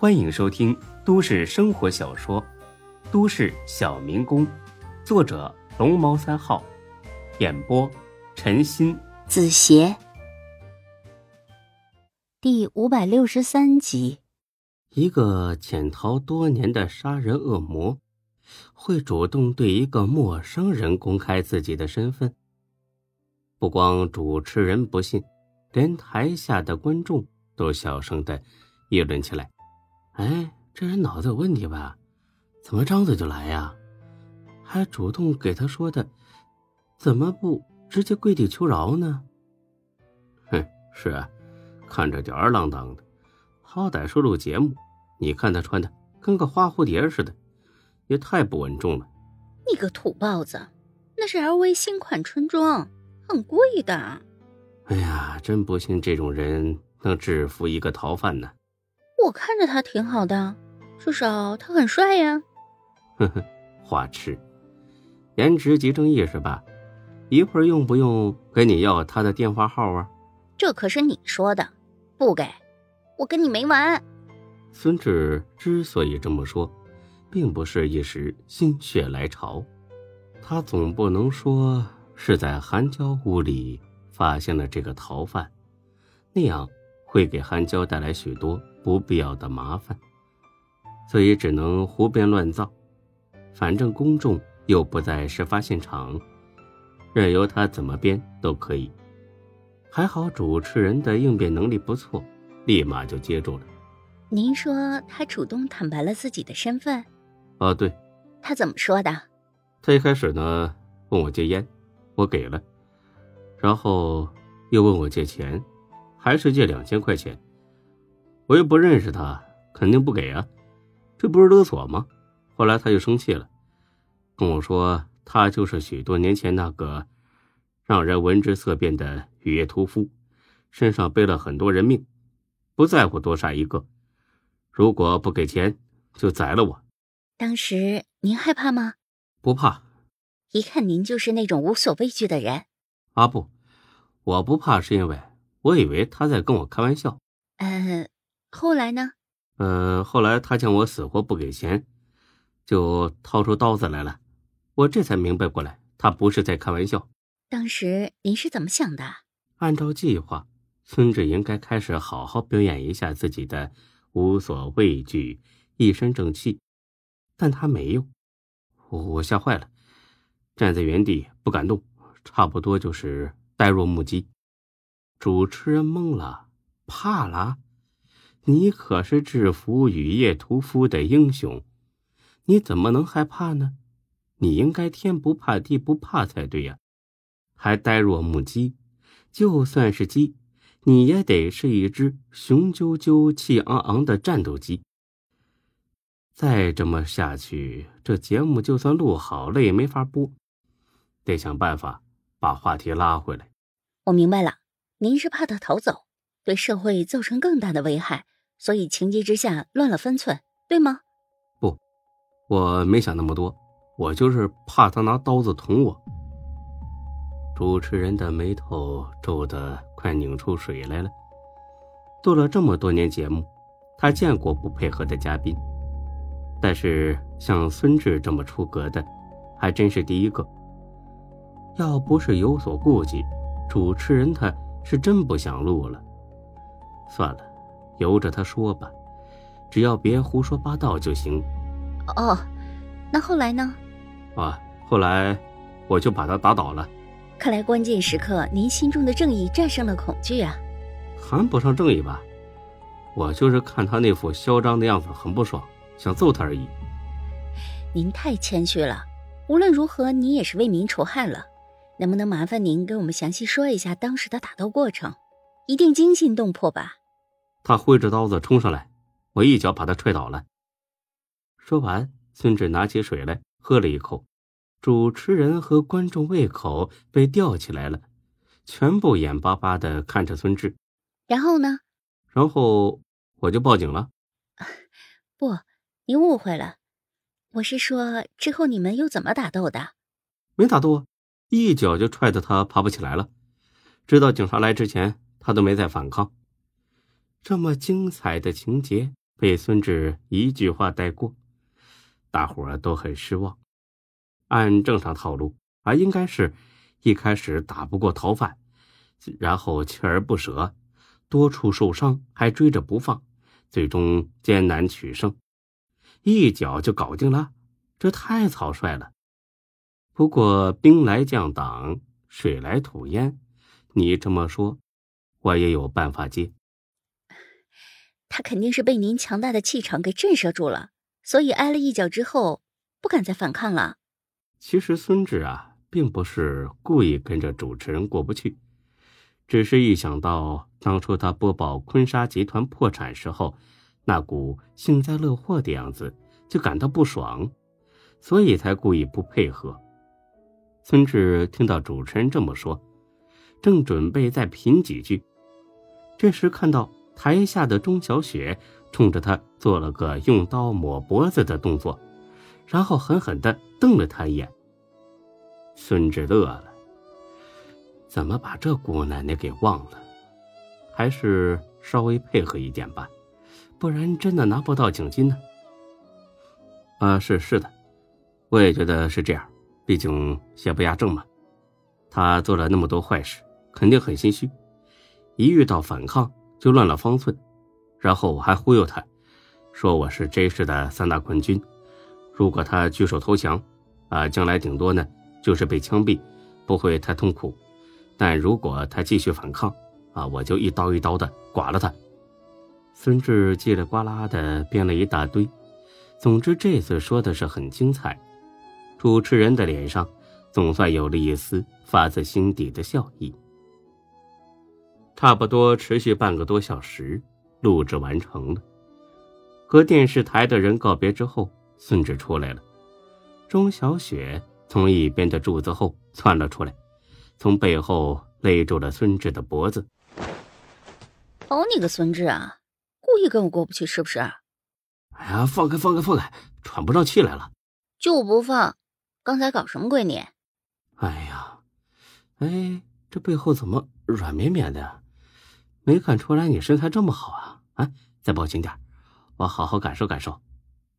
欢迎收听都市生活小说《都市小民工》，作者龙猫三号，演播陈鑫、子邪，第五百六十三集。一个潜逃多年的杀人恶魔，会主动对一个陌生人公开自己的身份。不光主持人不信，连台下的观众都小声的议论起来。哎，这人脑子有问题吧？怎么张嘴就来呀？还主动给他说的，怎么不直接跪地求饶呢？哼，是啊，看着吊儿郎当的，好歹是录节目。你看他穿的跟个花蝴蝶似的，也太不稳重了。你个土包子，那是 LV 新款春装，很贵的。哎呀，真不信这种人能制服一个逃犯呢。我看着他挺好的，至少他很帅呀。呵呵，花痴，颜值即正义是吧？一会儿用不用跟你要他的电话号啊？这可是你说的，不给，我跟你没完。孙志之所以这么说，并不是一时心血来潮，他总不能说是在韩娇屋里发现了这个逃犯，那样会给韩娇带来许多。不必要的麻烦，所以只能胡编乱造。反正公众又不在事发现场，任由他怎么编都可以。还好主持人的应变能力不错，立马就接住了。您说他主动坦白了自己的身份？啊，对。他怎么说的？他一开始呢问我借烟，我给了，然后又问我借钱，还是借两千块钱。我又不认识他，肯定不给啊，这不是勒索吗？后来他就生气了，跟我说他就是许多年前那个让人闻之色变的雨夜屠夫，身上背了很多人命，不在乎多杀一个，如果不给钱就宰了我。当时您害怕吗？不怕，一看您就是那种无所畏惧的人。啊不，我不怕是因为我以为他在跟我开玩笑。呃。后来呢？呃，后来他见我死活不给钱，就掏出刀子来了。我这才明白过来，他不是在开玩笑。当时您是怎么想的？按照计划，孙志应该开始好好表演一下自己的无所畏惧、一身正气，但他没有。我吓坏了，站在原地不敢动，差不多就是呆若木鸡。主持人懵了，怕了。你可是制服雨夜屠夫的英雄，你怎么能害怕呢？你应该天不怕地不怕才对呀，还呆若木鸡。就算是鸡，你也得是一只雄赳赳、气昂昂的战斗机。再这么下去，这节目就算录好了也没法播，得想办法把话题拉回来。我明白了，您是怕他逃走。对社会造成更大的危害，所以情急之下乱了分寸，对吗？不，我没想那么多，我就是怕他拿刀子捅我。主持人的眉头皱得快拧出水来了。做了这么多年节目，他见过不配合的嘉宾，但是像孙志这么出格的，还真是第一个。要不是有所顾忌，主持人他是真不想录了。算了，由着他说吧，只要别胡说八道就行。哦，那后来呢？啊，后来我就把他打倒了。看来关键时刻，您心中的正义战胜了恐惧啊。谈不上正义吧，我就是看他那副嚣张的样子很不爽，想揍他而已。您太谦虚了。无论如何，你也是为民除害了。能不能麻烦您给我们详细说一下当时的打斗过程？一定惊心动魄吧？他挥着刀子冲上来，我一脚把他踹倒了。说完，孙志拿起水来喝了一口。主持人和观众胃口被吊起来了，全部眼巴巴的看着孙志。然后呢？然后我就报警了。不，你误会了。我是说，之后你们又怎么打斗的？没打斗，一脚就踹得他爬不起来了。直到警察来之前，他都没再反抗。这么精彩的情节，被孙志一句话带过，大伙儿都很失望。按正常套路啊，应该是一开始打不过逃犯，然后锲而不舍，多处受伤还追着不放，最终艰难取胜，一脚就搞定了，这太草率了。不过兵来将挡，水来土掩，你这么说，我也有办法接。他肯定是被您强大的气场给震慑住了，所以挨了一脚之后不敢再反抗了。其实孙志啊，并不是故意跟着主持人过不去，只是一想到当初他播报坤沙集团破产时候那股幸灾乐祸的样子，就感到不爽，所以才故意不配合。孙志听到主持人这么说，正准备再品几句，这时看到台下的钟小雪冲着他做了个用刀抹脖子的动作。然后狠狠的瞪了他一眼。孙志乐了，怎么把这姑奶奶给忘了？还是稍微配合一点吧，不然真的拿不到奖金呢。啊，是是的，我也觉得是这样，毕竟邪不压正嘛。他做了那么多坏事，肯定很心虚，一遇到反抗就乱了方寸，然后我还忽悠他，说我是 J 市的三大冠军。如果他举手投降，啊，将来顶多呢就是被枪毙，不会太痛苦。但如果他继续反抗，啊，我就一刀一刀的剐了他。孙志叽里呱啦的编了一大堆，总之这次说的是很精彩。主持人的脸上总算有了一丝发自心底的笑意。差不多持续半个多小时，录制完成了。和电视台的人告别之后。孙志出来了，钟小雪从一边的柱子后窜了出来，从背后勒住了孙志的脖子。好你个孙志啊，故意跟我过不去是不是？哎呀，放开放开放开，喘不上气来了。就不放！刚才搞什么鬼你？哎呀，哎，这背后怎么软绵绵的？没看出来你身材这么好啊！啊，再抱紧点，我好好感受感受。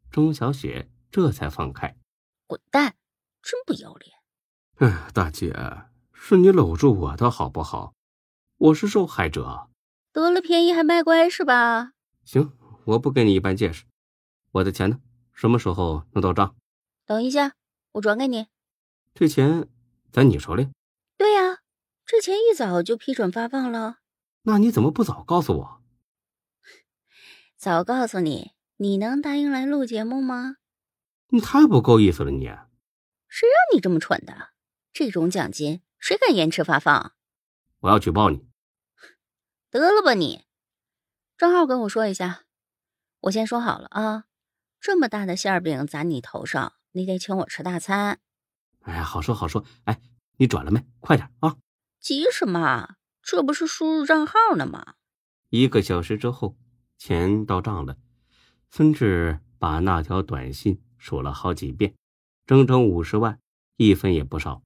钟小雪这才放开，滚蛋！真不要脸！哎，大姐，是你搂住我的好不好？我是受害者，得了便宜还卖乖是吧？行，我不跟你一般见识。我的钱呢？什么时候能到账？等一下，我转给你。这钱在你手里？对呀，这钱一早就批准发放了。那你怎么不早告诉我？早告诉你。你能答应来录节目吗？你太不够意思了！你谁让你这么蠢的？这种奖金谁敢延迟发放？我要举报你！得了吧你！账号跟我说一下。我先说好了啊，这么大的馅饼砸你头上，你得请我吃大餐。哎呀，好说好说。哎，你转了没？快点啊！急什么？这不是输入账号呢吗？一个小时之后，钱到账了。孙志把那条短信数了好几遍，整整五十万，一分也不少。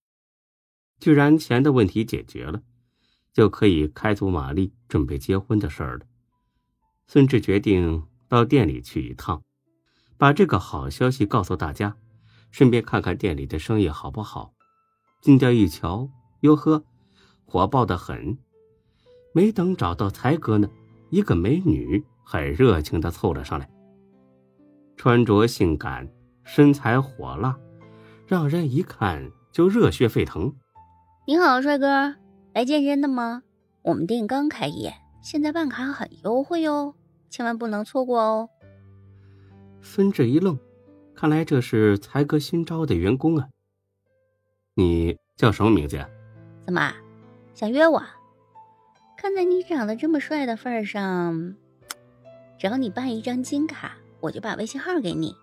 既然钱的问题解决了，就可以开足马力准备结婚的事儿了。孙志决定到店里去一趟，把这个好消息告诉大家，顺便看看店里的生意好不好。进店一瞧，哟呵，火爆的很。没等找到才哥呢，一个美女很热情的凑了上来。穿着性感，身材火辣，让人一看就热血沸腾。你好，帅哥，来健身的吗？我们店刚开业，现在办卡很优惠哟，千万不能错过哦。孙志一愣，看来这是才哥新招的员工啊。你叫什么名字呀？怎么想约我？看在你长得这么帅的份上，只要你办一张金卡。我就把微信号给你。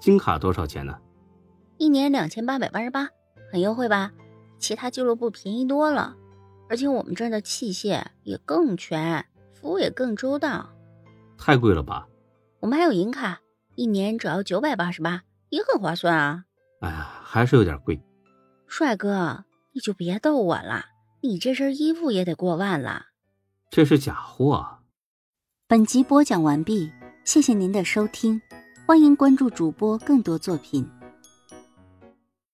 金卡多少钱呢？一年两千八百八十八，很优惠吧？其他俱乐部便宜多了，而且我们这儿的器械也更全，服务也更周到。太贵了吧？我们还有银卡，一年只要九百八十八，也很划算啊。哎呀，还是有点贵。帅哥，你就别逗我了，你这身衣服也得过万了。这是假货。本集播讲完毕。谢谢您的收听，欢迎关注主播更多作品。